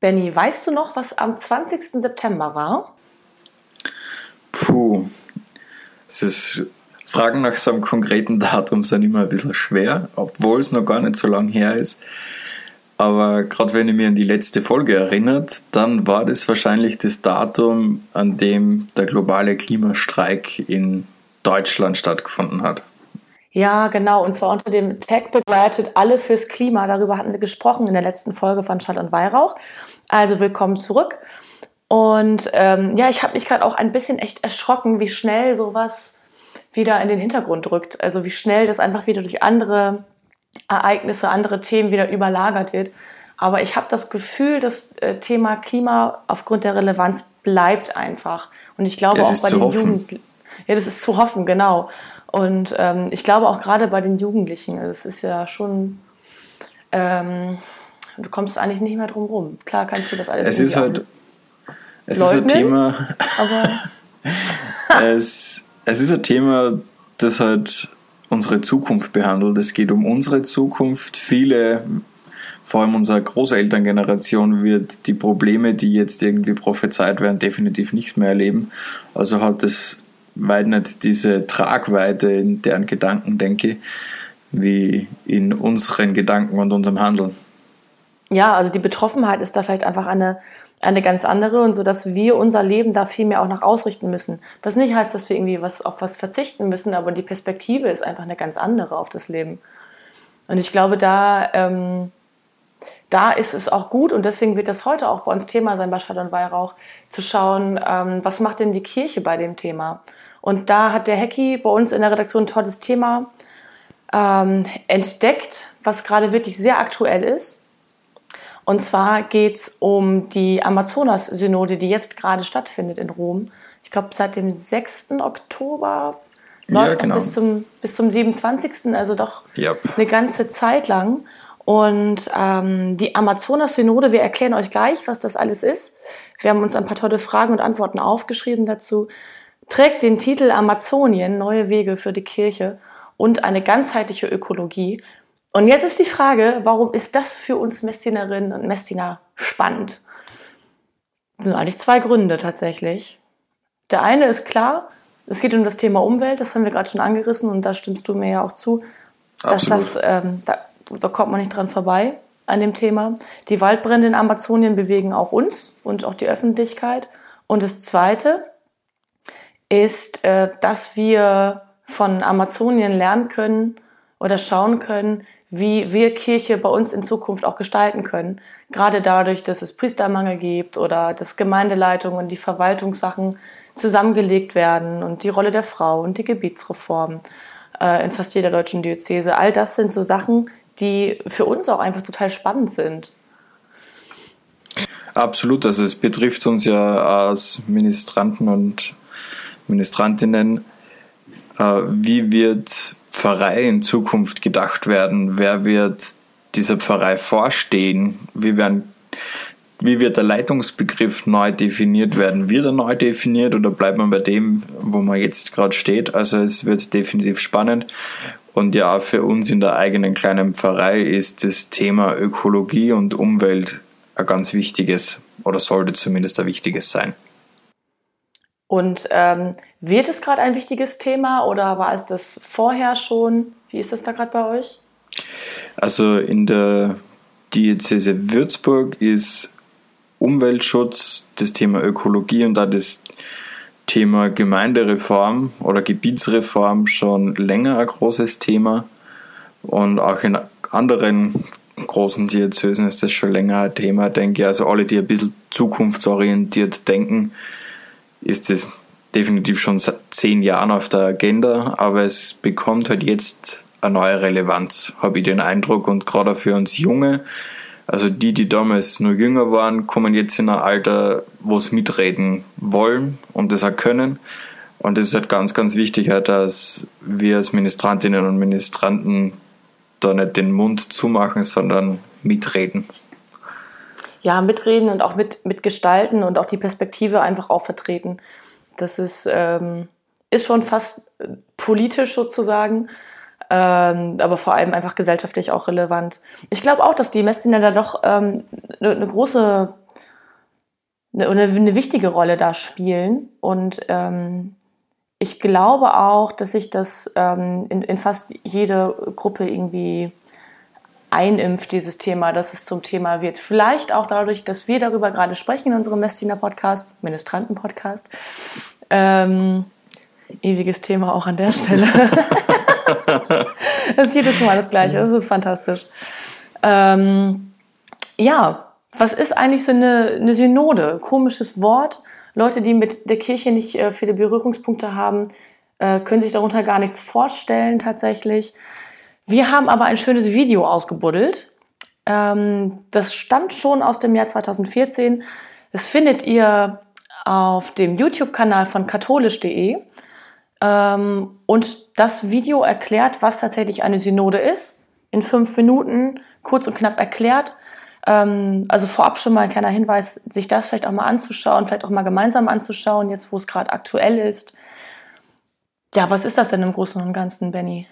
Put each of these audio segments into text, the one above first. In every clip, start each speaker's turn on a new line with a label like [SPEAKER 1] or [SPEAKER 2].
[SPEAKER 1] Benny, weißt du noch, was am 20. September war?
[SPEAKER 2] Puh, es ist Fragen nach so einem konkreten Datum sind immer ein bisschen schwer, obwohl es noch gar nicht so lange her ist. Aber gerade wenn ich mich an die letzte Folge erinnert, dann war das wahrscheinlich das Datum, an dem der globale Klimastreik in Deutschland stattgefunden hat.
[SPEAKER 1] Ja, genau. Und zwar unter dem Tag begleitet alle fürs Klima. Darüber hatten wir gesprochen in der letzten Folge von Schall und Weihrauch. Also willkommen zurück. Und ähm, ja, ich habe mich gerade auch ein bisschen echt erschrocken, wie schnell sowas wieder in den Hintergrund rückt. Also wie schnell das einfach wieder durch andere Ereignisse, andere Themen wieder überlagert wird. Aber ich habe das Gefühl, das äh, Thema Klima aufgrund der Relevanz bleibt einfach. Und ich glaube auch bei den Jugendlichen. Ja, das ist zu hoffen, genau. Und ähm, ich glaube auch gerade bei den Jugendlichen, es ist ja schon, ähm, du kommst eigentlich nicht mehr drum rum. Klar kannst du das alles.
[SPEAKER 2] Es ist halt, es leugnen, ist ein Thema. Aber es, es ist ein Thema, das halt unsere Zukunft behandelt. Es geht um unsere Zukunft. Viele, vor allem unsere Großelterngeneration, wird die Probleme, die jetzt irgendwie prophezeit werden, definitiv nicht mehr erleben. Also hat es weit nicht diese Tragweite in deren Gedanken, denke wie in unseren Gedanken und unserem Handeln.
[SPEAKER 1] Ja, also die Betroffenheit ist da vielleicht einfach eine eine ganz andere und so, dass wir unser Leben da viel mehr auch nach ausrichten müssen. Was nicht heißt, dass wir irgendwie was auf was verzichten müssen, aber die Perspektive ist einfach eine ganz andere auf das Leben. Und ich glaube, da, ähm, da ist es auch gut und deswegen wird das heute auch bei uns Thema sein bei Schall und Weihrauch, zu schauen, ähm, was macht denn die Kirche bei dem Thema? Und da hat der Hecki bei uns in der Redaktion ein tolles Thema ähm, entdeckt, was gerade wirklich sehr aktuell ist und zwar geht es um die Amazonas-Synode, die jetzt gerade stattfindet in Rom. Ich glaube, seit dem 6. Oktober läuft ja, genau. bis, zum, bis zum 27. Also doch yep. eine ganze Zeit lang. Und ähm, die Amazonas-Synode, wir erklären euch gleich, was das alles ist. Wir haben uns ein paar tolle Fragen und Antworten aufgeschrieben dazu. Trägt den Titel Amazonien, neue Wege für die Kirche und eine ganzheitliche Ökologie. Und jetzt ist die Frage, warum ist das für uns Messinerinnen und Messiner spannend? Das sind eigentlich zwei Gründe tatsächlich. Der eine ist klar, es geht um das Thema Umwelt, das haben wir gerade schon angerissen und da stimmst du mir ja auch zu, dass Absolut. das, ähm, da, da kommt man nicht dran vorbei an dem Thema. Die Waldbrände in Amazonien bewegen auch uns und auch die Öffentlichkeit. Und das Zweite ist, äh, dass wir von Amazonien lernen können oder schauen können, wie wir Kirche bei uns in Zukunft auch gestalten können. Gerade dadurch, dass es Priestermangel gibt oder dass Gemeindeleitung und die Verwaltungssachen zusammengelegt werden und die Rolle der Frau und die Gebietsreform äh, in fast jeder deutschen Diözese. All das sind so Sachen, die für uns auch einfach total spannend sind.
[SPEAKER 2] Absolut, also es betrifft uns ja als Ministranten und Ministrantinnen. Äh, wie wird Pfarrei in Zukunft gedacht werden? Wer wird dieser Pfarrei vorstehen? Wie, werden, wie wird der Leitungsbegriff neu definiert werden? Wird er neu definiert oder bleibt man bei dem, wo man jetzt gerade steht? Also es wird definitiv spannend. Und ja, für uns in der eigenen kleinen Pfarrei ist das Thema Ökologie und Umwelt ein ganz wichtiges oder sollte zumindest ein wichtiges sein.
[SPEAKER 1] Und ähm, wird es gerade ein wichtiges Thema oder war es das vorher schon? Wie ist das da gerade bei euch?
[SPEAKER 2] Also in der Diözese Würzburg ist Umweltschutz, das Thema Ökologie und da das Thema Gemeindereform oder Gebietsreform schon länger ein großes Thema. Und auch in anderen großen Diözesen ist das schon länger ein Thema, denke ich. Also alle, die ein bisschen zukunftsorientiert denken, ist es definitiv schon seit zehn Jahren auf der Agenda, aber es bekommt halt jetzt eine neue Relevanz, habe ich den Eindruck. Und gerade für uns Junge, also die, die damals nur jünger waren, kommen jetzt in ein Alter, wo sie mitreden wollen und das auch können. Und es ist halt ganz, ganz wichtig, dass wir als Ministrantinnen und Ministranten da nicht den Mund zumachen, sondern mitreden
[SPEAKER 1] ja, mitreden und auch mit, mitgestalten und auch die Perspektive einfach auch vertreten. Das ist, ähm, ist schon fast äh, politisch sozusagen, ähm, aber vor allem einfach gesellschaftlich auch relevant. Ich glaube auch, dass die Messdiener da doch ähm, eine, eine große eine, eine wichtige Rolle da spielen. Und ähm, ich glaube auch, dass sich das ähm, in, in fast jede Gruppe irgendwie einimpft, dieses Thema, dass es zum Thema wird. Vielleicht auch dadurch, dass wir darüber gerade sprechen in unserem Messdiener Podcast, Ministranten-Podcast. Ähm, ewiges Thema auch an der Stelle. das ist jedes Mal das Gleiche. Das ist fantastisch. Ähm, ja, was ist eigentlich so eine, eine Synode? Komisches Wort. Leute, die mit der Kirche nicht äh, viele Berührungspunkte haben, äh, können sich darunter gar nichts vorstellen tatsächlich. Wir haben aber ein schönes Video ausgebuddelt. Ähm, das stammt schon aus dem Jahr 2014. Das findet ihr auf dem YouTube-Kanal von katholisch.de. Ähm, und das Video erklärt, was tatsächlich eine Synode ist. In fünf Minuten kurz und knapp erklärt. Ähm, also vorab schon mal ein kleiner Hinweis, sich das vielleicht auch mal anzuschauen, vielleicht auch mal gemeinsam anzuschauen, jetzt wo es gerade aktuell ist. Ja, was ist das denn im Großen und Ganzen, Benny?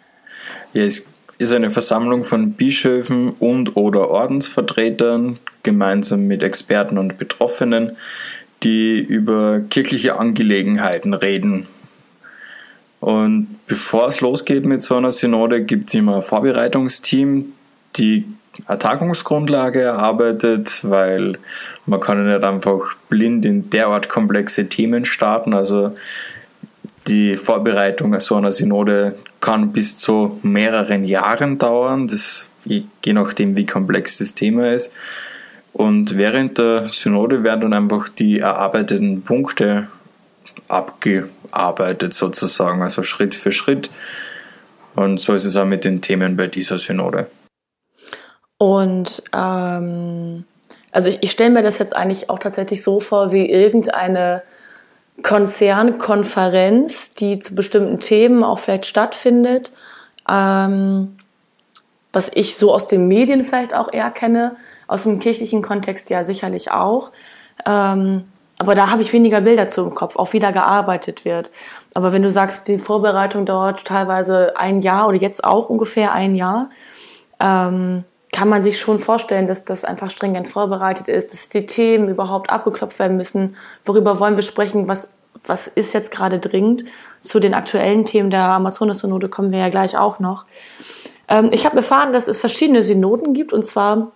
[SPEAKER 2] Ja, es ist eine Versammlung von Bischöfen und oder Ordensvertretern gemeinsam mit Experten und Betroffenen, die über kirchliche Angelegenheiten reden. Und bevor es losgeht mit so einer Synode, gibt es immer ein Vorbereitungsteam, die eine Tagungsgrundlage erarbeitet, weil man kann nicht einfach blind in derart komplexe Themen starten. Also die Vorbereitung so einer Synode kann bis zu mehreren Jahren dauern, das, je nachdem wie komplex das Thema ist. Und während der Synode werden dann einfach die erarbeiteten Punkte abgearbeitet sozusagen, also Schritt für Schritt. Und so ist es auch mit den Themen bei dieser Synode.
[SPEAKER 1] Und ähm, also ich, ich stelle mir das jetzt eigentlich auch tatsächlich so vor wie irgendeine Konzernkonferenz, die zu bestimmten Themen auch vielleicht stattfindet. Ähm, was ich so aus den Medien vielleicht auch eher kenne, aus dem kirchlichen Kontext ja sicherlich auch. Ähm, aber da habe ich weniger Bilder zu im Kopf, auch wie da gearbeitet wird. Aber wenn du sagst, die Vorbereitung dauert teilweise ein Jahr oder jetzt auch ungefähr ein Jahr, ähm, kann man sich schon vorstellen, dass das einfach stringent vorbereitet ist, dass die Themen überhaupt abgeklopft werden müssen. Worüber wollen wir sprechen? Was, was ist jetzt gerade dringend? Zu den aktuellen Themen der Amazonas-Synode kommen wir ja gleich auch noch. Ähm, ich habe erfahren, dass es verschiedene Synoden gibt und zwar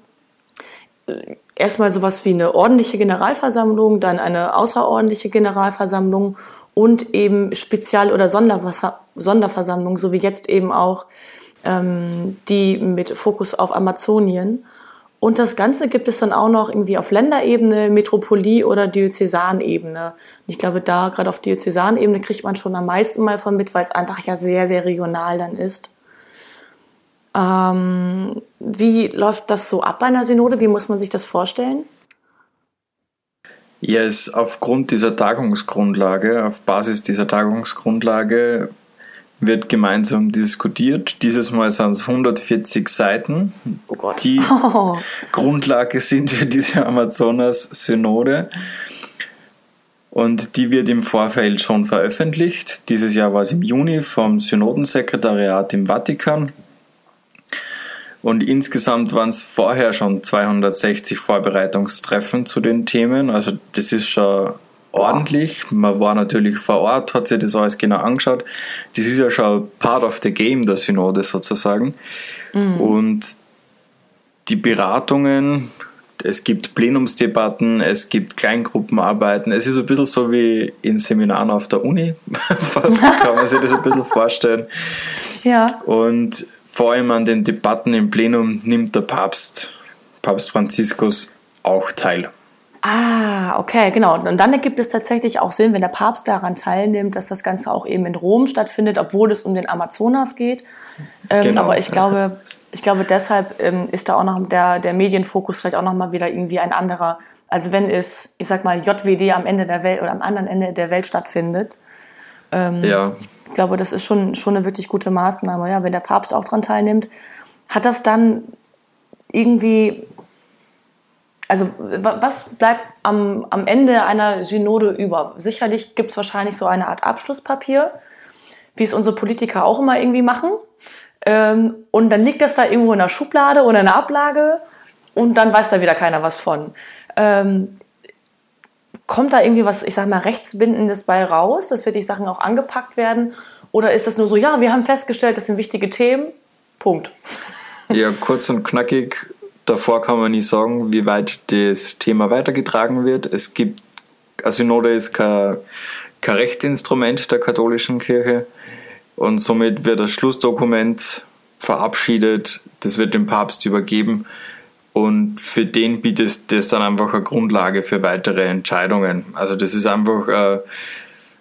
[SPEAKER 1] äh, erstmal sowas wie eine ordentliche Generalversammlung, dann eine außerordentliche Generalversammlung und eben Spezial- oder Sonderversammlung, so wie jetzt eben auch ähm, die mit Fokus auf Amazonien. Und das Ganze gibt es dann auch noch irgendwie auf Länderebene, Metropolie oder Diözesanebene. ich glaube, da gerade auf Diözesanebene kriegt man schon am meisten mal von mit, weil es einfach ja sehr, sehr regional dann ist. Ähm, wie läuft das so ab bei einer Synode? Wie muss man sich das vorstellen?
[SPEAKER 2] Ja, es aufgrund dieser Tagungsgrundlage, auf Basis dieser Tagungsgrundlage wird gemeinsam diskutiert. Dieses Mal sind es 140 Seiten,
[SPEAKER 1] oh
[SPEAKER 2] die oh. Grundlage sind für diese Amazonas-Synode. Und die wird im Vorfeld schon veröffentlicht. Dieses Jahr war es im Juni vom Synodensekretariat im Vatikan. Und insgesamt waren es vorher schon 260 Vorbereitungstreffen zu den Themen. Also das ist schon ordentlich. Man war natürlich vor Ort, hat sich das alles genau angeschaut. Das ist ja schon part of the game, der Synode sozusagen. Mhm. Und die Beratungen, es gibt Plenumsdebatten, es gibt Kleingruppenarbeiten. Es ist ein bisschen so wie in Seminaren auf der Uni. Fast kann man sich das ein bisschen vorstellen.
[SPEAKER 1] Ja.
[SPEAKER 2] Und vor allem an den Debatten im Plenum nimmt der Papst, Papst Franziskus, auch teil.
[SPEAKER 1] Ah, okay, genau. Und dann ergibt es tatsächlich auch Sinn, wenn der Papst daran teilnimmt, dass das Ganze auch eben in Rom stattfindet, obwohl es um den Amazonas geht. Ähm, genau. Aber ich glaube, ich glaube, deshalb ähm, ist da auch noch der, der Medienfokus vielleicht auch noch mal wieder irgendwie ein anderer, als wenn es, ich sag mal, JWD am Ende der Welt oder am anderen Ende der Welt stattfindet. Ähm, ja. Ich glaube, das ist schon, schon eine wirklich gute Maßnahme. Ja, wenn der Papst auch daran teilnimmt, hat das dann irgendwie also was bleibt am, am Ende einer Synode über? Sicherlich gibt es wahrscheinlich so eine Art Abschlusspapier, wie es unsere Politiker auch immer irgendwie machen. Ähm, und dann liegt das da irgendwo in der Schublade oder in der Ablage und dann weiß da wieder keiner was von. Ähm, kommt da irgendwie was, ich sag mal, rechtsbindendes bei raus, dass wirklich Sachen auch angepackt werden? Oder ist das nur so, ja, wir haben festgestellt, das sind wichtige Themen, Punkt.
[SPEAKER 2] Ja, kurz und knackig. Davor kann man nicht sagen, wie weit das Thema weitergetragen wird. Es gibt, eine Synode ist kein, kein Rechtsinstrument der katholischen Kirche und somit wird das Schlussdokument verabschiedet, das wird dem Papst übergeben und für den bietet das dann einfach eine Grundlage für weitere Entscheidungen. Also das ist einfach eine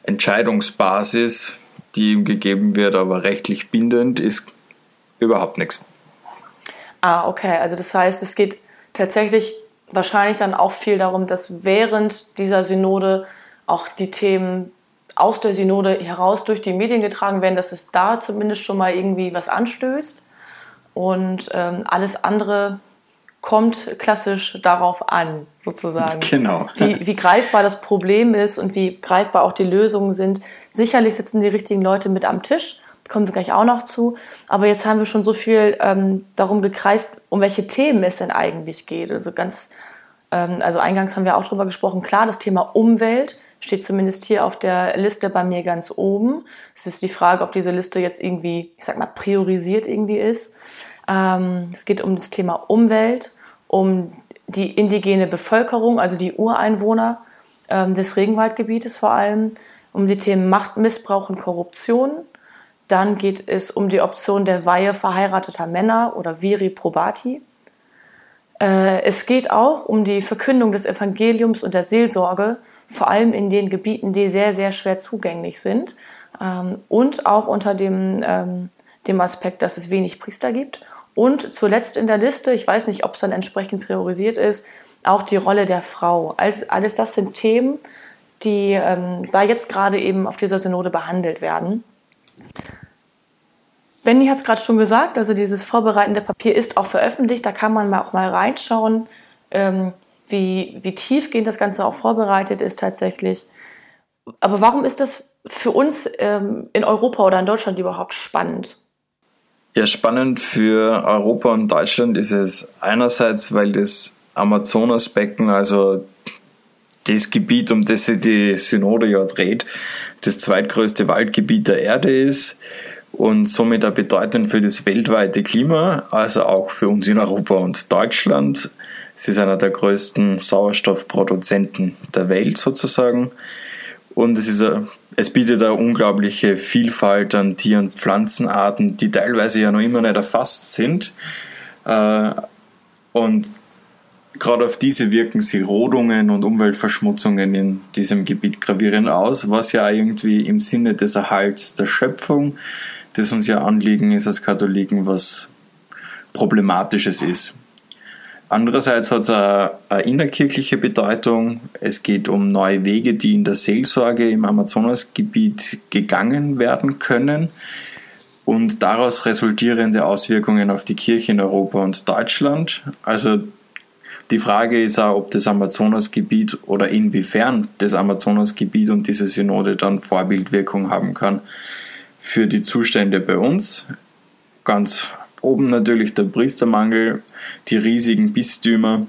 [SPEAKER 2] Entscheidungsbasis, die ihm gegeben wird, aber rechtlich bindend ist überhaupt nichts.
[SPEAKER 1] Ah, okay. Also das heißt, es geht tatsächlich wahrscheinlich dann auch viel darum, dass während dieser Synode auch die Themen aus der Synode heraus durch die Medien getragen werden, dass es da zumindest schon mal irgendwie was anstößt. Und ähm, alles andere kommt klassisch darauf an, sozusagen.
[SPEAKER 2] Genau.
[SPEAKER 1] Wie, wie greifbar das Problem ist und wie greifbar auch die Lösungen sind. Sicherlich sitzen die richtigen Leute mit am Tisch, kommen wir gleich auch noch zu. Aber jetzt haben wir schon so viel ähm, darum gekreist, um welche Themen es denn eigentlich geht. Also ganz, ähm, also eingangs haben wir auch drüber gesprochen. Klar, das Thema Umwelt steht zumindest hier auf der Liste bei mir ganz oben. Es ist die Frage, ob diese Liste jetzt irgendwie, ich sag mal, priorisiert irgendwie ist. Ähm, es geht um das Thema Umwelt, um die indigene Bevölkerung, also die Ureinwohner ähm, des Regenwaldgebietes vor allem, um die Themen Machtmissbrauch und Korruption. Dann geht es um die Option der Weihe verheirateter Männer oder Viri Probati. Äh, es geht auch um die Verkündung des Evangeliums und der Seelsorge, vor allem in den Gebieten, die sehr, sehr schwer zugänglich sind. Ähm, und auch unter dem, dem Aspekt, dass es wenig Priester gibt und zuletzt in der Liste, ich weiß nicht, ob es dann entsprechend priorisiert ist, auch die Rolle der Frau. Alles, alles das sind Themen, die ähm, da jetzt gerade eben auf dieser Synode behandelt werden. Benny hat es gerade schon gesagt, also dieses vorbereitende Papier ist auch veröffentlicht, da kann man mal auch mal reinschauen, ähm, wie, wie tiefgehend das Ganze auch vorbereitet ist tatsächlich. Aber warum ist das für uns ähm, in Europa oder in Deutschland überhaupt spannend?
[SPEAKER 2] Ja, spannend für Europa und Deutschland ist es einerseits, weil das Amazonasbecken, also das Gebiet, um das sich die Synode ja dreht, das zweitgrößte Waldgebiet der Erde ist und somit auch bedeutend für das weltweite Klima, also auch für uns in Europa und Deutschland. Es ist einer der größten Sauerstoffproduzenten der Welt sozusagen. Und es, ist ein, es bietet eine unglaubliche Vielfalt an Tier- und Pflanzenarten, die teilweise ja noch immer nicht erfasst sind. Äh, und gerade auf diese wirken sich Rodungen und Umweltverschmutzungen in diesem Gebiet gravierend aus, was ja irgendwie im Sinne des Erhalts der Schöpfung, das uns ja Anliegen ist als Katholiken, was Problematisches ist. Andererseits hat es eine, innerkirchliche Bedeutung. Es geht um neue Wege, die in der Seelsorge im Amazonasgebiet gegangen werden können und daraus resultierende Auswirkungen auf die Kirche in Europa und Deutschland. Also die Frage ist auch, ob das Amazonasgebiet oder inwiefern das Amazonasgebiet und diese Synode dann Vorbildwirkung haben kann für die Zustände bei uns. Ganz Oben natürlich der Priestermangel, die riesigen Bistümer,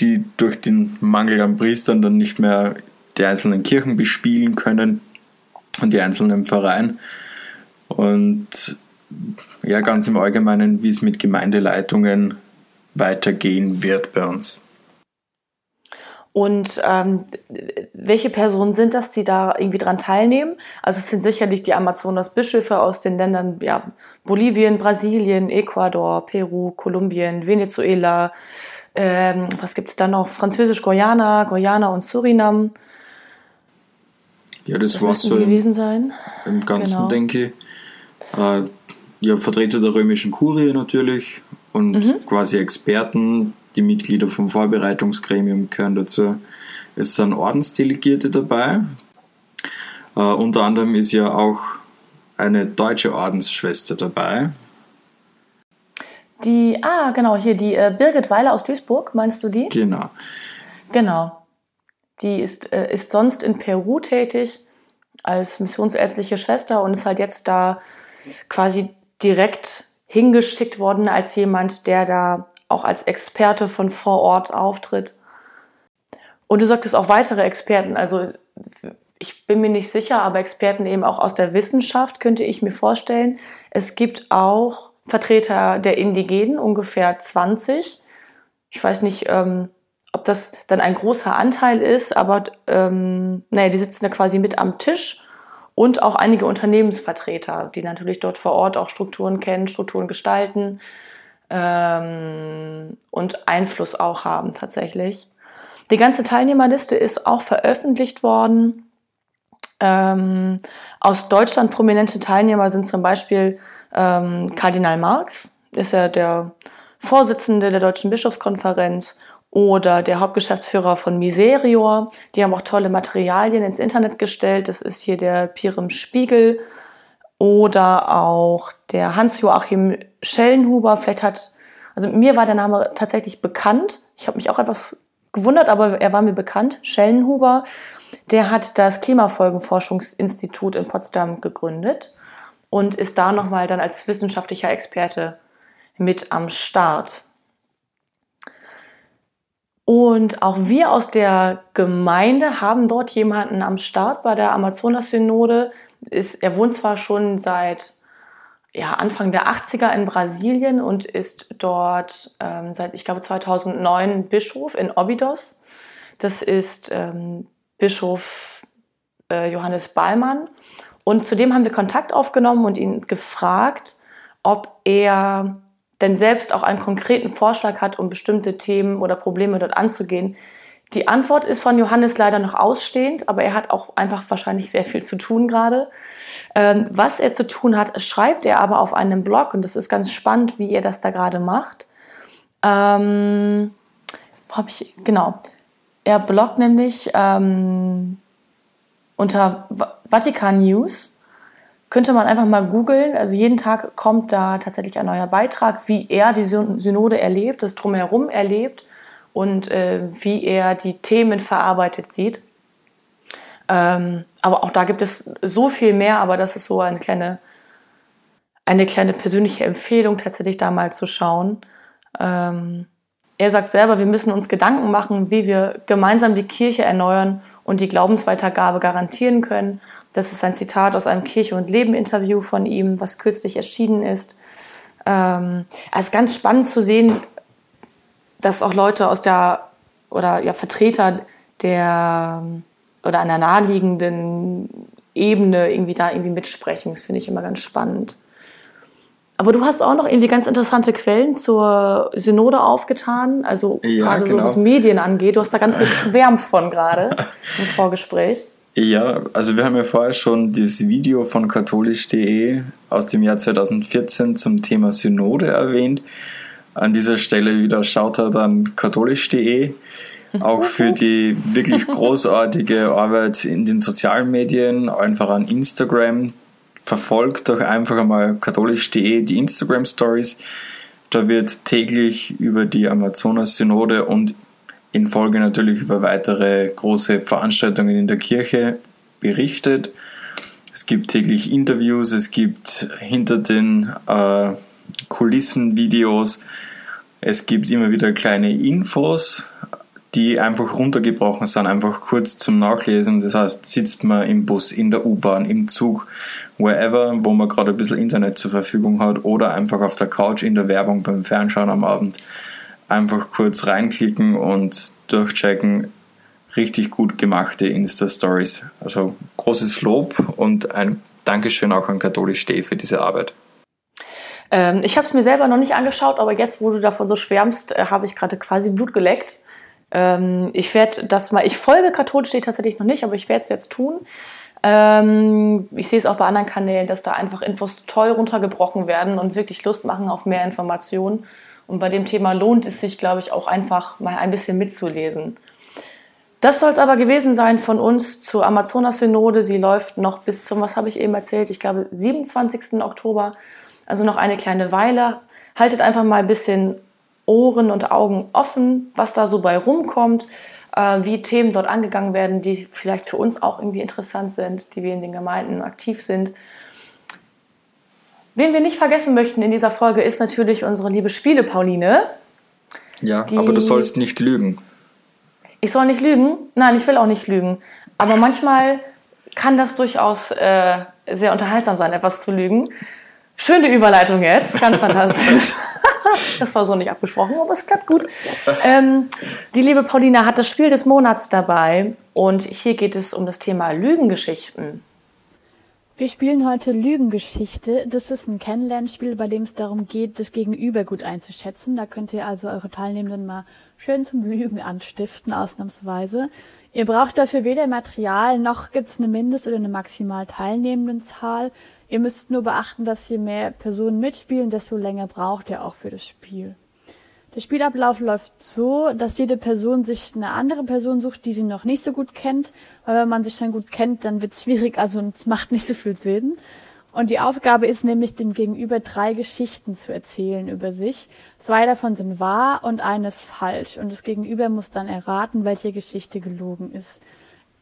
[SPEAKER 2] die durch den Mangel an Priestern dann nicht mehr die einzelnen Kirchen bespielen können und die einzelnen Pfarreien. Und ja, ganz im Allgemeinen, wie es mit Gemeindeleitungen weitergehen wird bei uns.
[SPEAKER 1] Und ähm, welche Personen sind das, die da irgendwie dran teilnehmen? Also es sind sicherlich die Amazonas-Bischöfe aus den Ländern ja, Bolivien, Brasilien, Ecuador, Peru, Kolumbien, Venezuela. Ähm, was gibt es da noch? Französisch-Guyana, Guyana und Surinam.
[SPEAKER 2] Ja, das, das war so gewesen sein. Im Ganzen, genau. denke ich. Äh, ja, Vertreter der römischen Kurie natürlich und mhm. quasi Experten, die Mitglieder vom Vorbereitungsgremium gehören dazu. Es sind Ordensdelegierte dabei. Äh, unter anderem ist ja auch eine deutsche Ordensschwester dabei.
[SPEAKER 1] Die, ah, genau, hier die äh, Birgit Weiler aus Duisburg, meinst du die?
[SPEAKER 2] Genau.
[SPEAKER 1] Genau. Die ist, äh, ist sonst in Peru tätig als missionsärztliche Schwester und ist halt jetzt da quasi direkt hingeschickt worden als jemand, der da auch als Experte von vor Ort auftritt. Und du sagtest auch weitere Experten. Also ich bin mir nicht sicher, aber Experten eben auch aus der Wissenschaft könnte ich mir vorstellen. Es gibt auch Vertreter der Indigenen, ungefähr 20. Ich weiß nicht, ähm, ob das dann ein großer Anteil ist, aber ähm, naja, die sitzen da quasi mit am Tisch und auch einige Unternehmensvertreter, die natürlich dort vor Ort auch Strukturen kennen, Strukturen gestalten ähm, und Einfluss auch haben tatsächlich. Die ganze Teilnehmerliste ist auch veröffentlicht worden. Ähm, aus Deutschland prominente Teilnehmer sind zum Beispiel ähm, Kardinal Marx, ist ja der Vorsitzende der Deutschen Bischofskonferenz oder der Hauptgeschäftsführer von Miserior. Die haben auch tolle Materialien ins Internet gestellt. Das ist hier der Pirem Spiegel oder auch der Hans-Joachim Schellenhuber. Vielleicht hat, also mir war der Name tatsächlich bekannt. Ich habe mich auch etwas gewundert, aber er war mir bekannt. Schellenhuber, der hat das Klimafolgenforschungsinstitut in Potsdam gegründet und ist da nochmal dann als wissenschaftlicher Experte mit am Start. Und auch wir aus der Gemeinde haben dort jemanden am Start bei der Amazonas-Synode. Er wohnt zwar schon seit ja, Anfang der 80er in Brasilien und ist dort ähm, seit, ich glaube, 2009 Bischof in Obidos. Das ist ähm, Bischof äh, Johannes Ballmann. Und zudem haben wir Kontakt aufgenommen und ihn gefragt, ob er denn selbst auch einen konkreten Vorschlag hat, um bestimmte Themen oder Probleme dort anzugehen. Die Antwort ist von Johannes leider noch ausstehend, aber er hat auch einfach wahrscheinlich sehr viel zu tun gerade. Ähm, was er zu tun hat, schreibt er aber auf einem Blog und das ist ganz spannend, wie er das da gerade macht. Ähm, habe ich, genau. Er bloggt nämlich ähm, unter Vatikan News könnte man einfach mal googeln. Also jeden Tag kommt da tatsächlich ein neuer Beitrag, wie er die Synode erlebt, das drumherum erlebt und äh, wie er die Themen verarbeitet sieht. Ähm, aber auch da gibt es so viel mehr, aber das ist so eine kleine, eine kleine persönliche Empfehlung, tatsächlich da mal zu schauen. Ähm, er sagt selber, wir müssen uns Gedanken machen, wie wir gemeinsam die Kirche erneuern und die Glaubensweitergabe garantieren können. Das ist ein Zitat aus einem Kirche- und Leben-Interview von ihm, was kürzlich erschienen ist. Ähm, es ist ganz spannend zu sehen, dass auch Leute aus der oder ja Vertreter der oder einer naheliegenden Ebene irgendwie da irgendwie mitsprechen. Das finde ich immer ganz spannend. Aber du hast auch noch irgendwie ganz interessante Quellen zur Synode aufgetan, also ja, gerade genau. so was Medien angeht. Du hast da ganz geschwärmt von gerade im Vorgespräch.
[SPEAKER 2] Ja, also wir haben ja vorher schon das Video von katholisch.de aus dem Jahr 2014 zum Thema Synode erwähnt. An dieser Stelle wieder schaut er dann katholisch.de. Auch für die wirklich großartige Arbeit in den sozialen Medien, einfach an Instagram. Verfolgt doch einfach einmal katholisch.de die Instagram Stories. Da wird täglich über die Amazonas-Synode und in Folge natürlich über weitere große Veranstaltungen in der Kirche berichtet. Es gibt täglich Interviews, es gibt hinter den äh, Kulissen Videos, es gibt immer wieder kleine Infos, die einfach runtergebrochen sind, einfach kurz zum Nachlesen. Das heißt, sitzt man im Bus, in der U-Bahn, im Zug, wherever, wo man gerade ein bisschen Internet zur Verfügung hat oder einfach auf der Couch in der Werbung beim Fernschauen am Abend einfach kurz reinklicken und durchchecken. Richtig gut gemachte Insta-Stories. Also großes Lob und ein Dankeschön auch an Katholisch Steh für diese Arbeit.
[SPEAKER 1] Ähm, ich habe es mir selber noch nicht angeschaut, aber jetzt, wo du davon so schwärmst, äh, habe ich gerade quasi Blut geleckt. Ähm, ich werde das mal, ich folge Katholisch Steh tatsächlich noch nicht, aber ich werde es jetzt tun. Ähm, ich sehe es auch bei anderen Kanälen, dass da einfach Infos toll runtergebrochen werden und wirklich Lust machen auf mehr Informationen. Und bei dem Thema lohnt es sich, glaube ich, auch einfach mal ein bisschen mitzulesen. Das soll es aber gewesen sein von uns zur Amazonas-Synode. Sie läuft noch bis zum, was habe ich eben erzählt, ich glaube 27. Oktober, also noch eine kleine Weile. Haltet einfach mal ein bisschen Ohren und Augen offen, was da so bei rumkommt, äh, wie Themen dort angegangen werden, die vielleicht für uns auch irgendwie interessant sind, die wir in den Gemeinden aktiv sind. Wen wir nicht vergessen möchten in dieser Folge ist natürlich unsere liebe Spiele Pauline.
[SPEAKER 2] Ja, aber du sollst nicht lügen.
[SPEAKER 1] Ich soll nicht lügen? Nein, ich will auch nicht lügen. Aber manchmal kann das durchaus äh, sehr unterhaltsam sein, etwas zu lügen. Schöne Überleitung jetzt, ganz fantastisch. das war so nicht abgesprochen, aber es klappt gut. Ähm, die liebe Paulina hat das Spiel des Monats dabei und hier geht es um das Thema Lügengeschichten.
[SPEAKER 3] Wir spielen heute Lügengeschichte. Das ist ein Kennenlernspiel, bei dem es darum geht, das Gegenüber gut einzuschätzen. Da könnt ihr also eure Teilnehmenden mal schön zum Lügen anstiften, ausnahmsweise. Ihr braucht dafür weder Material noch gibt's eine Mindest- oder eine maximal Teilnehmendenzahl. Ihr müsst nur beachten, dass je mehr Personen mitspielen, desto länger braucht ihr auch für das Spiel. Der Spielablauf läuft so, dass jede Person sich eine andere Person sucht, die sie noch nicht so gut kennt. Weil wenn man sich dann gut kennt, dann wird es schwierig, also es macht nicht so viel Sinn. Und die Aufgabe ist nämlich, dem Gegenüber drei Geschichten zu erzählen über sich. Zwei davon sind wahr und eines falsch. Und das Gegenüber muss dann erraten, welche Geschichte gelogen ist.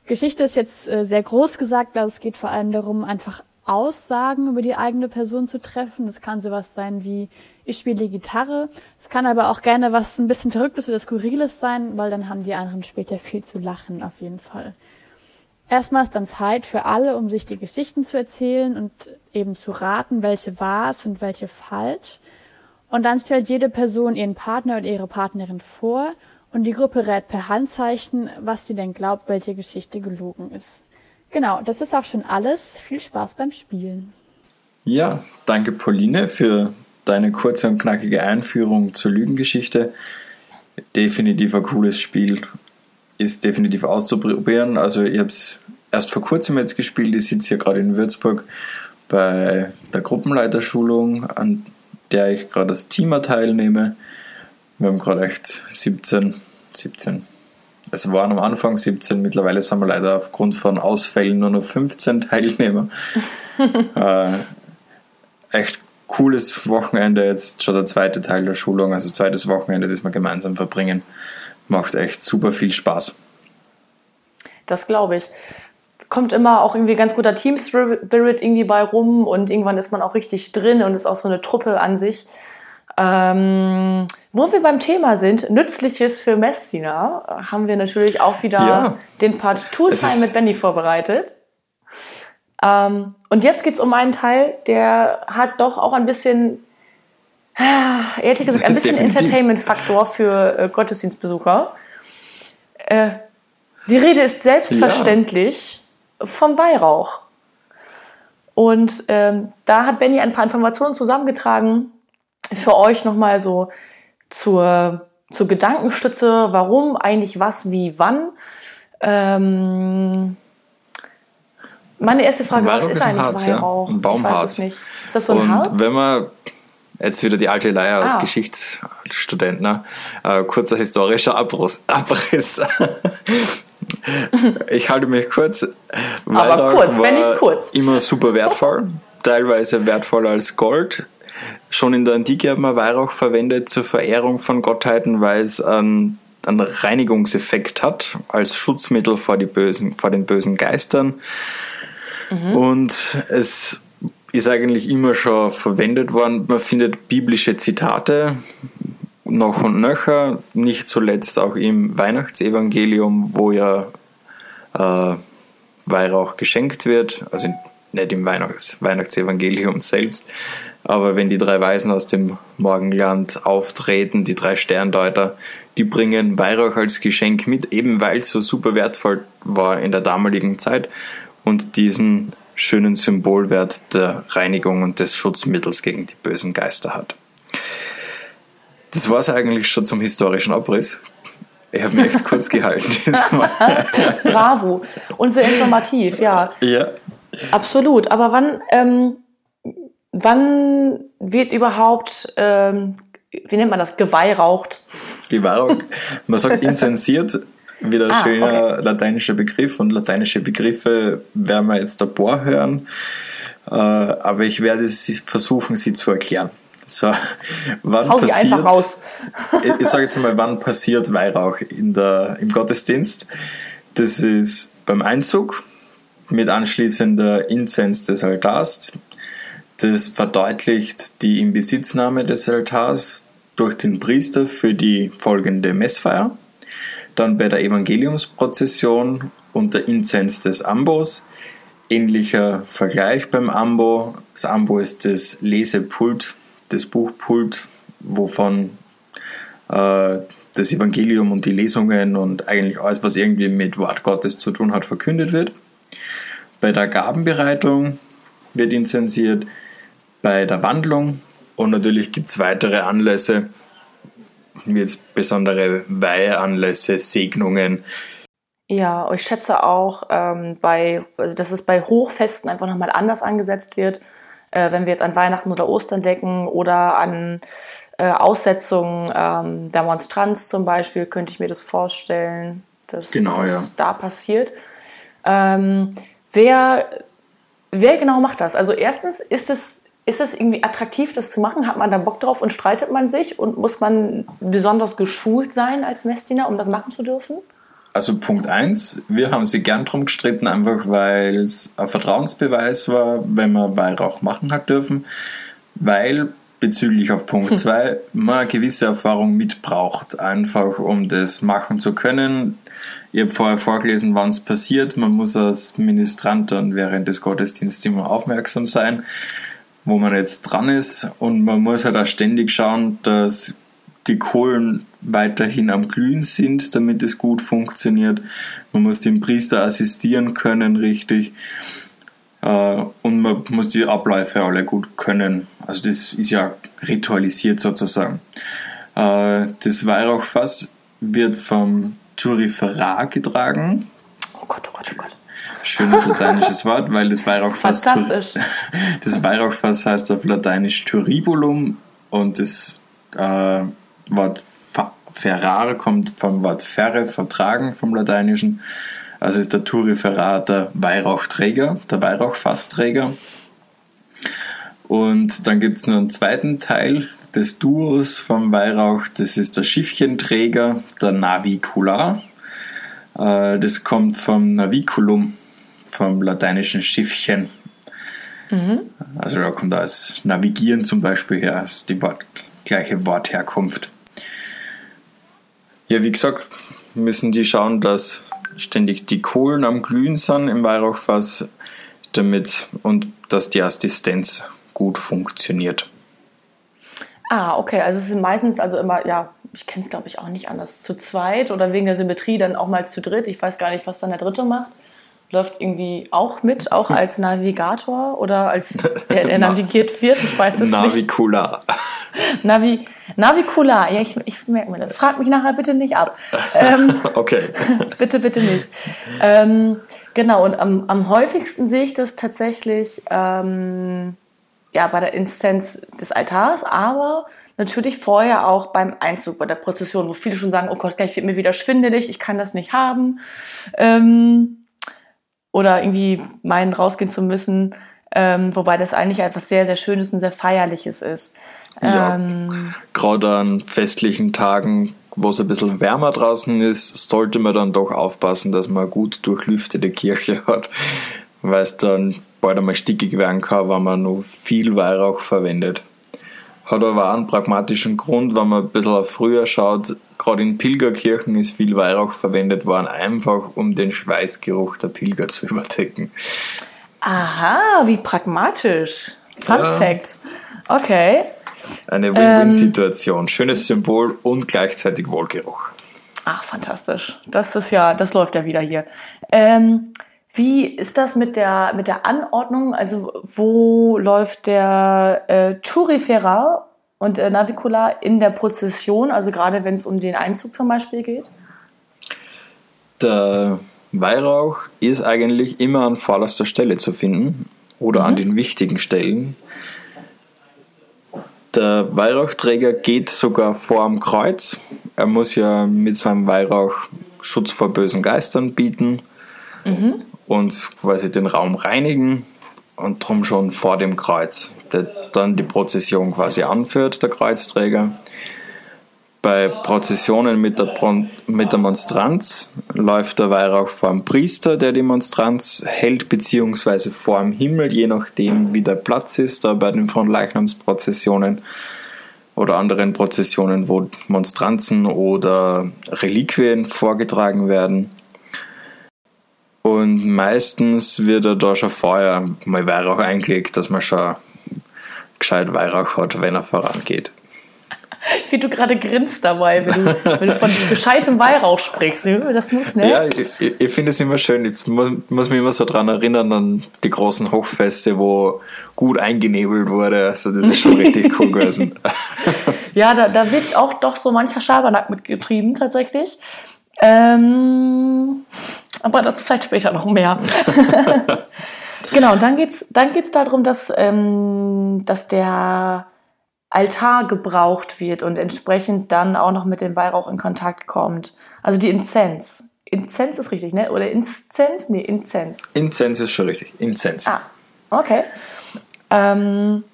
[SPEAKER 3] Geschichte ist jetzt äh, sehr groß gesagt, aber es geht vor allem darum, einfach Aussagen über die eigene Person zu treffen. Das kann sowas sein wie, ich spiele Gitarre. Es kann aber auch gerne was ein bisschen Verrücktes oder Skurriles sein, weil dann haben die anderen später viel zu lachen, auf jeden Fall. Erstmal ist dann Zeit für alle, um sich die Geschichten zu erzählen und eben zu raten, welche wahr sind, welche falsch. Und dann stellt jede Person ihren Partner oder ihre Partnerin vor und die Gruppe rät per Handzeichen, was sie denn glaubt, welche Geschichte gelogen ist. Genau, das ist auch schon alles. Viel Spaß beim Spielen.
[SPEAKER 2] Ja, danke Pauline für deine kurze und knackige Einführung zur Lügengeschichte. Definitiv ein cooles Spiel. Ist definitiv auszuprobieren. Also ich habe es erst vor kurzem jetzt gespielt. Ich sitze hier gerade in Würzburg bei der Gruppenleiterschulung, an der ich gerade als Teamer teilnehme. Wir haben gerade echt 17, 17 es waren am Anfang 17, mittlerweile sind wir leider aufgrund von Ausfällen nur noch 15 Teilnehmer. äh, echt cooles Wochenende, jetzt schon der zweite Teil der Schulung, also das zweite Wochenende, das wir gemeinsam verbringen. Macht echt super viel Spaß.
[SPEAKER 1] Das glaube ich. Kommt immer auch irgendwie ganz guter Team Spirit irgendwie bei rum und irgendwann ist man auch richtig drin und ist auch so eine Truppe an sich. Ähm, wo wir beim Thema sind, Nützliches für Messina, haben wir natürlich auch wieder ja. den Part Tooltime mit Benny vorbereitet. Ähm, und jetzt geht's um einen Teil, der hat doch auch ein bisschen, äh, ehrlich gesagt, ein bisschen Entertainment-Faktor für äh, Gottesdienstbesucher. Äh, die Rede ist selbstverständlich ja. vom Weihrauch. Und ähm, da hat Benny ein paar Informationen zusammengetragen, für euch nochmal so zur, zur Gedankenstütze, warum eigentlich was, wie, wann. Ähm, meine erste Frage, was ist, ist eigentlich Harz, Weihrauch?
[SPEAKER 2] Ja? Ein Baumharz.
[SPEAKER 1] Ist das so ein
[SPEAKER 2] Und
[SPEAKER 1] Harz?
[SPEAKER 2] wenn man jetzt wieder die alte Leier als ah. Geschichtsstudent, ne? Äh, kurzer historischer Abriss. Abriss. ich halte mich kurz.
[SPEAKER 1] Aber kurz, wenn nicht kurz.
[SPEAKER 2] Immer super wertvoll, teilweise wertvoller als Gold. Schon in der Antike hat man Weihrauch verwendet zur Verehrung von Gottheiten, weil es einen, einen Reinigungseffekt hat, als Schutzmittel vor, die bösen, vor den bösen Geistern. Mhm. Und es ist eigentlich immer schon verwendet worden. Man findet biblische Zitate noch und nöcher, nicht zuletzt auch im Weihnachtsevangelium, wo ja äh, Weihrauch geschenkt wird, also nicht im Weihnachts Weihnachtsevangelium selbst, aber wenn die drei Weisen aus dem Morgenland auftreten, die drei Sterndeuter, die bringen Weihrauch als Geschenk mit, eben weil es so super wertvoll war in der damaligen Zeit und diesen schönen Symbolwert der Reinigung und des Schutzmittels gegen die bösen Geister hat. Das war es eigentlich schon zum historischen Abriss. Ich habe mich echt kurz gehalten.
[SPEAKER 1] Bravo. Und sehr informativ, ja.
[SPEAKER 2] Ja.
[SPEAKER 1] Absolut. Aber wann, ähm, Wann wird überhaupt, ähm, wie nennt man das, geweihraucht?
[SPEAKER 2] Geweihraucht. Man sagt inzensiert, wieder ein ah, schöner okay. lateinischer Begriff und lateinische Begriffe werden wir jetzt ein paar hören, äh, aber ich werde sie versuchen, sie zu erklären. So, wann
[SPEAKER 1] Hau passiert, einfach raus.
[SPEAKER 2] ich, ich sage jetzt mal, wann passiert Weihrauch in der, im Gottesdienst? Das ist beim Einzug mit anschließender Inzens des Altars. Das verdeutlicht die Inbesitznahme des Altars durch den Priester für die folgende Messfeier. Dann bei der Evangeliumsprozession und der Inzens des Ambos. Ähnlicher Vergleich beim Ambo. Das Ambo ist das Lesepult, das Buchpult, wovon äh, das Evangelium und die Lesungen und eigentlich alles, was irgendwie mit Wort Gottes zu tun hat, verkündet wird. Bei der Gabenbereitung wird inzensiert, bei der Wandlung und natürlich gibt es weitere Anlässe, jetzt besondere Weiheanlässe, Segnungen.
[SPEAKER 1] Ja, ich schätze auch, ähm, bei, also dass es bei Hochfesten einfach nochmal anders angesetzt wird. Äh, wenn wir jetzt an Weihnachten oder Ostern denken oder an äh, Aussetzungen ähm, der Monstranz zum Beispiel, könnte ich mir das vorstellen, dass
[SPEAKER 2] genau,
[SPEAKER 1] das
[SPEAKER 2] ja.
[SPEAKER 1] da passiert. Ähm, wer, wer genau macht das? Also erstens, ist es, ist es irgendwie attraktiv, das zu machen? Hat man da Bock drauf und streitet man sich? Und muss man besonders geschult sein als Messdiener, um das machen zu dürfen?
[SPEAKER 2] Also Punkt eins, wir haben sie gern drum gestritten, einfach weil es ein Vertrauensbeweis war, wenn man Weihrauch machen hat dürfen, weil bezüglich auf Punkt 2 man eine gewisse Erfahrung mitbraucht, einfach um das machen zu können. Ich habe vorher vorgelesen, wann es passiert. Man muss als Ministrant dann während des Gottesdienstes immer aufmerksam sein, wo man jetzt dran ist. Und man muss halt auch ständig schauen, dass die Kohlen weiterhin am Glühen sind, damit es gut funktioniert. Man muss dem Priester assistieren können, richtig. Äh, und man muss die Abläufe alle gut können. Also das ist ja ritualisiert sozusagen. Äh, das Weihrauchfass wird vom Thuriferar getragen.
[SPEAKER 1] Oh Gott, oh Gott, oh Gott.
[SPEAKER 2] Schönes lateinisches Wort, weil das Weihrauchfass,
[SPEAKER 1] Fantastisch.
[SPEAKER 2] das Weihrauchfass heißt auf Lateinisch Thuribulum und das äh, Wort Ferrare kommt vom Wort ferre, vertragen vom Lateinischen. Also ist der Thuriferar der Weihrauchträger, der Weihrauchfassträger. Und dann gibt es noch einen zweiten Teil des Duos vom Weihrauch, das ist der Schiffchenträger, der Navicular. Äh, das kommt vom Naviculum, vom lateinischen Schiffchen.
[SPEAKER 1] Mhm.
[SPEAKER 2] Also da kommt das Navigieren zum Beispiel her, das ist die Wort, gleiche Wortherkunft. Ja, wie gesagt, müssen die schauen, dass ständig die Kohlen am Glühen sind im Weihrauchfass, damit und dass die Assistenz gut funktioniert.
[SPEAKER 1] Ah, okay. Also es sind meistens also immer, ja, ich kenne es glaube ich auch nicht anders, zu zweit oder wegen der Symmetrie dann auch mal zu dritt. Ich weiß gar nicht, was dann der Dritte macht. Läuft irgendwie auch mit, auch als Navigator oder als der, der navigiert wird. Ich weiß es
[SPEAKER 2] Navikular.
[SPEAKER 1] nicht. Navi, Navikular. Ja, ich, ich merke mir das. Frag mich nachher bitte nicht ab. Ähm,
[SPEAKER 2] Okay.
[SPEAKER 1] bitte, bitte nicht. Ähm, genau, und am, am häufigsten sehe ich das tatsächlich ähm, ja, bei der Instanz des Altars, aber natürlich vorher auch beim Einzug, bei der Prozession, wo viele schon sagen, oh Gott, gleich wird mir wieder schwindelig, ich kann das nicht haben. Ähm, oder irgendwie meinen, rausgehen zu müssen. Ähm, wobei das eigentlich etwas sehr, sehr Schönes und sehr Feierliches ist.
[SPEAKER 2] Ja.
[SPEAKER 1] Ähm,
[SPEAKER 2] Gerade an festlichen Tagen, wo es ein bisschen wärmer draußen ist, sollte man dann doch aufpassen, dass man eine gut durchlüftete Kirche hat, weil es dann bald einmal stickig werden kann, wenn man noch viel Weihrauch verwendet. Hat aber auch einen pragmatischen Grund, wenn man ein bisschen früher schaut, gerade in Pilgerkirchen ist viel Weihrauch verwendet worden, einfach um den Schweißgeruch der Pilger zu überdecken.
[SPEAKER 1] aha, wie pragmatisch. Fun
[SPEAKER 2] Ja.
[SPEAKER 1] Fact. Okay.
[SPEAKER 2] Eine Win-Win-Situation. Schönes Symbol und gleichzeitig Wohlgeruch.
[SPEAKER 1] Ach, fantastisch. Das ist ja, das läuft ja wieder hier. Ähm, wie ist das mit der, mit der Anordnung? Also, wo läuft der äh, Turifera und der Navicular in der Prozession? Also, gerade wenn es um den Einzug zum Beispiel geht?
[SPEAKER 2] Der Weihrauch ist eigentlich immer an vorderster Stelle zu finden oder an den wichtigen Stellen. Der Weihrauchträger geht sogar vor dem Kreuz. Er muss ja mit seinem Weihrauch Schutz vor bösen Geistern bieten und quasi den Raum reinigen und drum schon vor dem Kreuz, der dann die Prozession quasi anführt, der Kreuzträger. Bei Prozessionen mit der, mit der Monstranz läuft der Weihrauch vor dem Priester, der die Monstranz hält, beziehungsweise vor dem Himmel, je nachdem wie der Platz ist, da bei den Fronleichnamsprozessionen. oder anderen Prozessionen, wo Monstranzen oder Reliquien vorgetragen werden. Und meistens wird er da schon vorher mal Weihrauch eingelegt, dass man schon gescheit Weihrauch hat, wenn er vorangeht.
[SPEAKER 1] Wie du gerade grinst dabei, wenn du, wenn du von gescheitem Weihrauch sprichst. Das muss, ne?
[SPEAKER 2] Ja, ich, ich finde es immer schön. Ich muss, muss mich immer so dran erinnern an die großen Hochfeste, wo gut eingenebelt wurde. Also das ist schon richtig cool gewesen.
[SPEAKER 1] ja, da, da wird auch doch so mancher Schabernack mitgetrieben, tatsächlich. Ähm, aber dazu vielleicht später noch mehr. genau, und dann geht's, dann geht's darum, dass, ähm, dass der Altar gebraucht wird und entsprechend dann auch noch mit dem Weihrauch in Kontakt kommt. Also die Inzens. Inzens ist richtig, ne? Oder Inzens? Nee, Inzens.
[SPEAKER 2] Inzens ist schon richtig. Inzens.
[SPEAKER 1] Ah, okay. Ähm,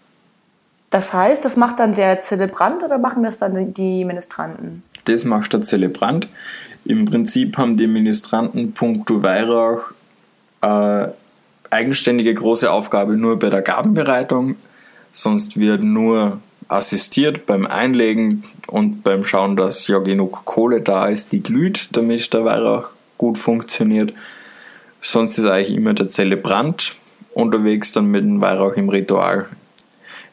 [SPEAKER 1] das heißt, das macht dann der Zelebrant oder machen das dann die Ministranten?
[SPEAKER 2] Das macht der Zelebrant. Im Prinzip haben die Ministranten puncto Weihrauch äh, eigenständige große Aufgabe nur bei der Gabenbereitung. Sonst wird nur assistiert beim Einlegen und beim Schauen, dass ja genug Kohle da ist, die glüht, damit der Weihrauch gut funktioniert. Sonst ist eigentlich immer der Zelebrant unterwegs dann mit dem Weihrauch im Ritual,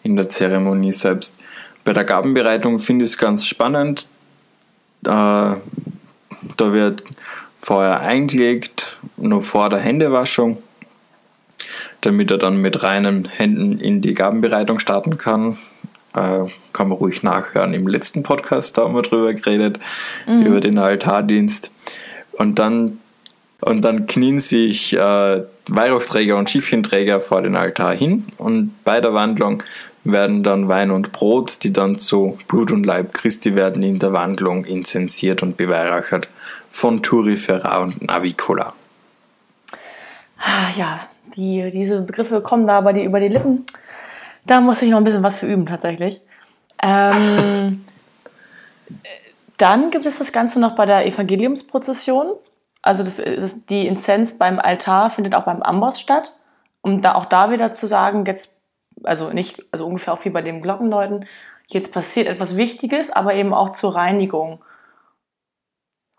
[SPEAKER 2] in der Zeremonie selbst. Bei der Gabenbereitung finde ich es ganz spannend. Äh, da wird vorher eingelegt, nur vor der Händewaschung, damit er dann mit reinen Händen in die Gabenbereitung starten kann. Äh, kann man ruhig nachhören. Im letzten Podcast da haben wir drüber geredet, mhm. über den Altardienst. Und dann, und dann knien sich äh, Weihrauchträger und Schiffchenträger vor den Altar hin und bei der Wandlung werden dann Wein und Brot, die dann zu Blut und Leib Christi werden, in der Wandlung inzensiert und beweihräuchert von Turifera und Navicola.
[SPEAKER 1] Ah, ja, die, diese Begriffe kommen da aber die, über die Lippen. Da muss ich noch ein bisschen was für üben, tatsächlich. Ähm, dann gibt es das Ganze noch bei der Evangeliumsprozession. Also das, das, die Inzens beim Altar findet auch beim Amboss statt. Um da auch da wieder zu sagen, jetzt, also nicht, also ungefähr auch wie bei den Glockenläuten, jetzt passiert etwas Wichtiges, aber eben auch zur Reinigung.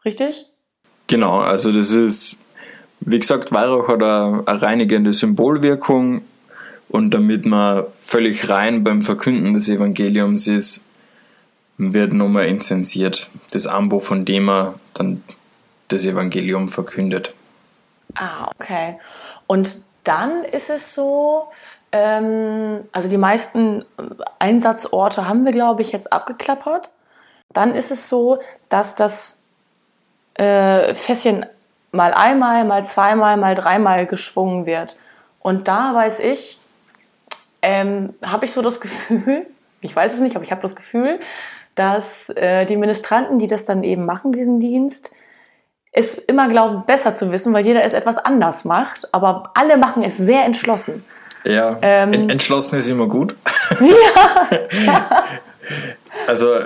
[SPEAKER 1] Richtig?
[SPEAKER 2] Genau, also das ist, wie gesagt, Weihrauch hat eine, eine reinigende Symbolwirkung und damit man völlig rein beim Verkünden des Evangeliums ist, wird nochmal inzensiert. Das Ambo, von dem er dann das Evangelium verkündet.
[SPEAKER 1] Ah, okay. Und dann ist es so, ähm, also die meisten Einsatzorte haben wir, glaube ich, jetzt abgeklappert. Dann ist es so, dass das äh, Fässchen mal einmal, mal zweimal, mal dreimal geschwungen wird. Und da weiß ich, ähm, habe ich so das Gefühl, ich weiß es nicht, aber ich habe das Gefühl, dass äh, die Ministranten, die das dann eben machen, diesen Dienst, es immer glauben, besser zu wissen, weil jeder es etwas anders macht, aber alle machen es sehr entschlossen.
[SPEAKER 2] Ja, ähm, entschlossen ist immer gut. Ja. also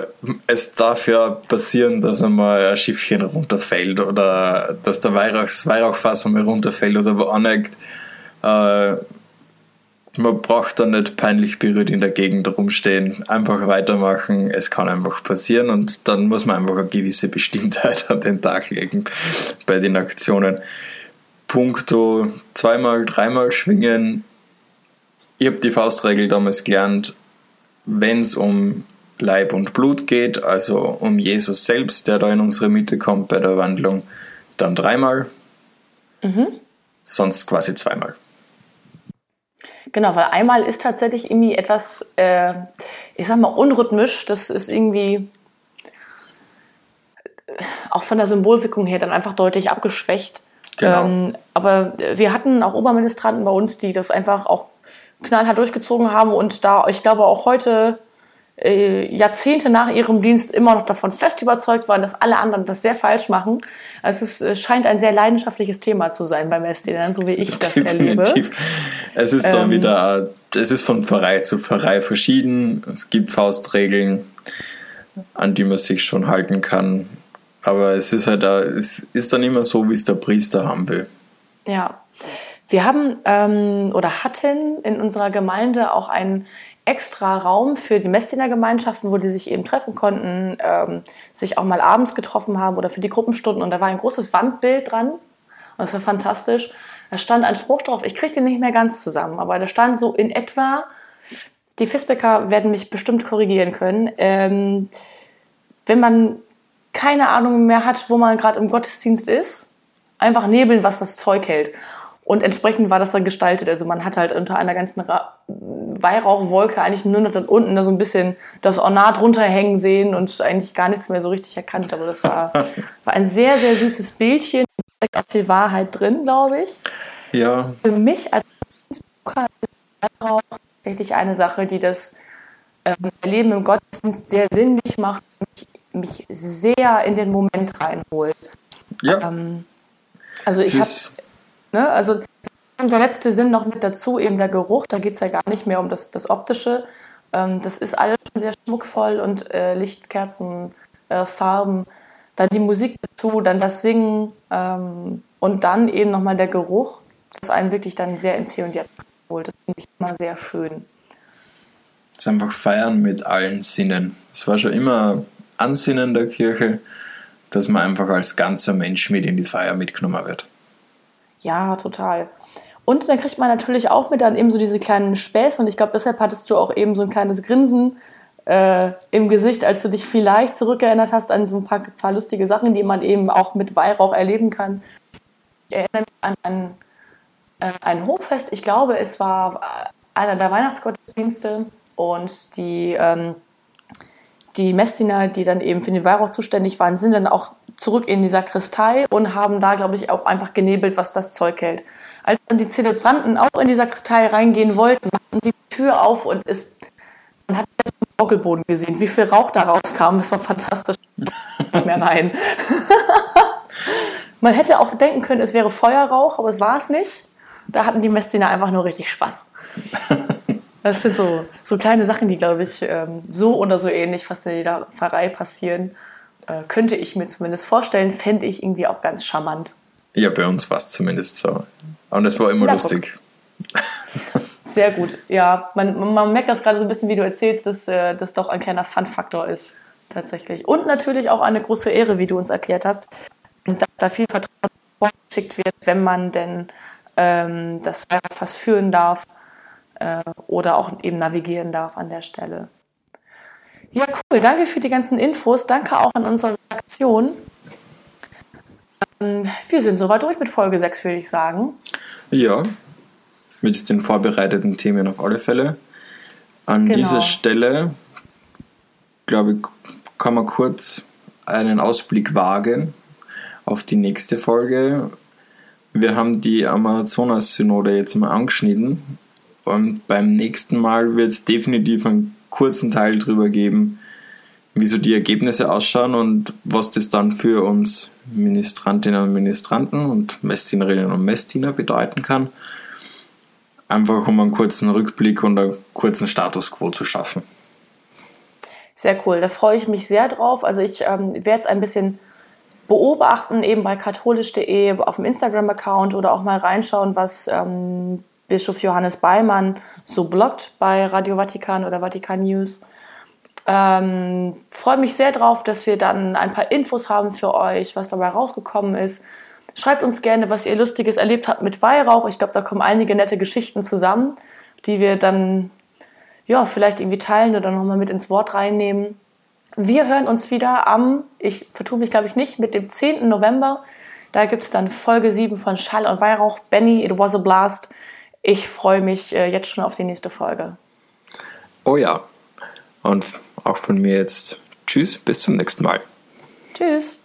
[SPEAKER 2] es darf ja passieren, dass einmal ein Schiffchen runterfällt oder dass der Weihrauchs, Weihrauchfass einmal runterfällt oder wo aneckt. Äh, man braucht da nicht peinlich berührt in der Gegend rumstehen. Einfach weitermachen. Es kann einfach passieren und dann muss man einfach eine gewisse Bestimmtheit an den Tag legen bei den Aktionen. Punkto zweimal, dreimal schwingen. Ich habe die Faustregel damals gelernt, wenn es um Leib und Blut geht, also um Jesus selbst, der da in unsere Mitte kommt bei der Wandlung, dann dreimal. Mhm. Sonst quasi zweimal.
[SPEAKER 1] Genau, weil einmal ist tatsächlich irgendwie etwas, äh, ich sag mal, unrhythmisch. Das ist irgendwie äh, auch von der Symbolwirkung her dann einfach deutlich abgeschwächt. Genau. Ähm, aber wir hatten auch Oberministranten bei uns, die das einfach auch knallhart durchgezogen haben und da, ich glaube, auch heute äh, Jahrzehnte nach ihrem Dienst immer noch davon fest überzeugt waren, dass alle anderen das sehr falsch machen. Also es äh, scheint ein sehr leidenschaftliches Thema zu sein beim SDN, so wie ich das erlebe.
[SPEAKER 2] Es ist ähm, da wieder, es ist von Pfarrei zu Pfarrei verschieden. Es gibt Faustregeln, an die man sich schon halten kann. Aber es ist halt, es ist dann immer so, wie es der Priester haben will.
[SPEAKER 1] Ja. Wir haben ähm, oder hatten in unserer Gemeinde auch einen extra Raum für die Messdiener-Gemeinschaften, wo die sich eben treffen konnten, ähm, sich auch mal abends getroffen haben oder für die Gruppenstunden. Und da war ein großes Wandbild dran. Und das war fantastisch. Da stand ein Spruch drauf, ich kriege den nicht mehr ganz zusammen, aber da stand so in etwa, die Fisbecker werden mich bestimmt korrigieren können, ähm, wenn man keine Ahnung mehr hat, wo man gerade im Gottesdienst ist, einfach nebeln, was das Zeug hält. Und entsprechend war das dann gestaltet. Also man hat halt unter einer ganzen Ra Weihrauchwolke eigentlich nur noch dann unten da so ein bisschen das Ornat runterhängen sehen und eigentlich gar nichts mehr so richtig erkannt. Aber das war, war ein sehr, sehr süßes Bildchen. Da steckt auch viel Wahrheit drin, glaube ich.
[SPEAKER 2] Ja.
[SPEAKER 1] Für mich als Besucher ist Weihrauch tatsächlich eine Sache, die das ähm, Leben im Gottesdienst sehr sinnlich macht, mich, mich sehr in den Moment reinholt.
[SPEAKER 2] Ja.
[SPEAKER 1] Ähm, also ich habe Ne? Also der letzte Sinn noch mit dazu, eben der Geruch. Da geht es ja gar nicht mehr um das, das Optische. Ähm, das ist alles schon sehr schmuckvoll und äh, Lichtkerzen, äh, Farben. Dann die Musik dazu, dann das Singen ähm, und dann eben nochmal der Geruch, das einen wirklich dann sehr ins Hier und Jetzt holt. Das finde ich immer sehr schön.
[SPEAKER 2] es ist einfach feiern mit allen Sinnen. Es war schon immer Ansinnen der Kirche, dass man einfach als ganzer Mensch mit in die Feier mitgenommen wird.
[SPEAKER 1] Ja, total. Und dann kriegt man natürlich auch mit dann eben so diese kleinen Späße und ich glaube, deshalb hattest du auch eben so ein kleines Grinsen äh, im Gesicht, als du dich vielleicht zurückerinnert hast an so ein paar, paar lustige Sachen, die man eben auch mit Weihrauch erleben kann. Ich erinnere mich an ein, äh, ein Hochfest, ich glaube, es war einer der Weihnachtsgottesdienste und die, ähm, die Messdiener, die dann eben für den Weihrauch zuständig waren, sind dann auch zurück in die Sakristei und haben da, glaube ich, auch einfach genebelt, was das Zeug hält. Als dann die Zelebranten auch in die Sakristei reingehen wollten, machten die Tür auf und ist, man hat den Orgelboden gesehen, wie viel Rauch da rauskam. Das war fantastisch. Nicht mehr rein. man hätte auch denken können, es wäre Feuerrauch, aber es war es nicht. Da hatten die Messdiener einfach nur richtig Spaß. Das sind so, so kleine Sachen, die, glaube ich, ähm, so oder so ähnlich fast in jeder Pfarrei passieren. Äh, könnte ich mir zumindest vorstellen, fände ich irgendwie auch ganz charmant.
[SPEAKER 2] Ja, bei uns war es zumindest so. Und es war immer
[SPEAKER 1] Ja,
[SPEAKER 2] lustig.
[SPEAKER 1] Sehr gut. Ja, man, man merkt das gerade so ein bisschen, wie du erzählst, dass äh, das doch ein kleiner Fun-Faktor ist. Tatsächlich. Und natürlich auch eine große Ehre, wie du uns erklärt hast, dass da viel Vertrauen vorgeschickt wird, wenn man denn ähm, das fast führen darf äh, oder auch eben navigieren darf an der Stelle. Ja, cool. Danke für die ganzen Infos. Danke auch an unsere Redaktion. Ähm, wir sind soweit durch mit Folge 6, würde ich sagen.
[SPEAKER 2] Ja, mit den vorbereiteten Themen auf alle Fälle. An
[SPEAKER 1] Genau.
[SPEAKER 2] dieser Stelle, glaube ich, kann man kurz einen Ausblick wagen auf die nächste Folge. Wir haben die Amazonas-Synode jetzt mal angeschnitten und beim nächsten Mal wird es definitiv einen kurzen Teil drüber geben, wie so die Ergebnisse ausschauen und was das dann für uns Ministrantinnen und Ministranten und Messdienerinnen und Messdiener bedeuten kann. Einfach um einen kurzen Rückblick und einen kurzen Status quo zu schaffen.
[SPEAKER 1] Sehr cool, da freue ich mich sehr drauf. Also ich ähm, werde jetzt ein bisschen beobachten, eben bei katholisch.de auf dem Instagram-Account oder auch mal reinschauen, was ähm, Bischof Johannes Beimann so bloggt bei Radio Vatikan oder Vatikan News. Ähm, freue mich sehr drauf, dass wir dann ein paar Infos haben für euch, was dabei rausgekommen ist. Schreibt uns gerne, was ihr Lustiges erlebt habt mit Weihrauch. Ich glaube, da kommen einige nette Geschichten zusammen, die wir dann ja, vielleicht irgendwie teilen oder nochmal mit ins Wort reinnehmen. Wir hören uns wieder am, ich vertue mich glaube ich nicht, mit dem 10. November. Da gibt es dann Folge 7 von Schall und Weihrauch. Benny, it was a blast. Ich freue mich äh, jetzt schon auf die nächste Folge.
[SPEAKER 2] Oh ja. Und auch von mir jetzt Tschüss, bis zum nächsten Mal.
[SPEAKER 1] Tschüss.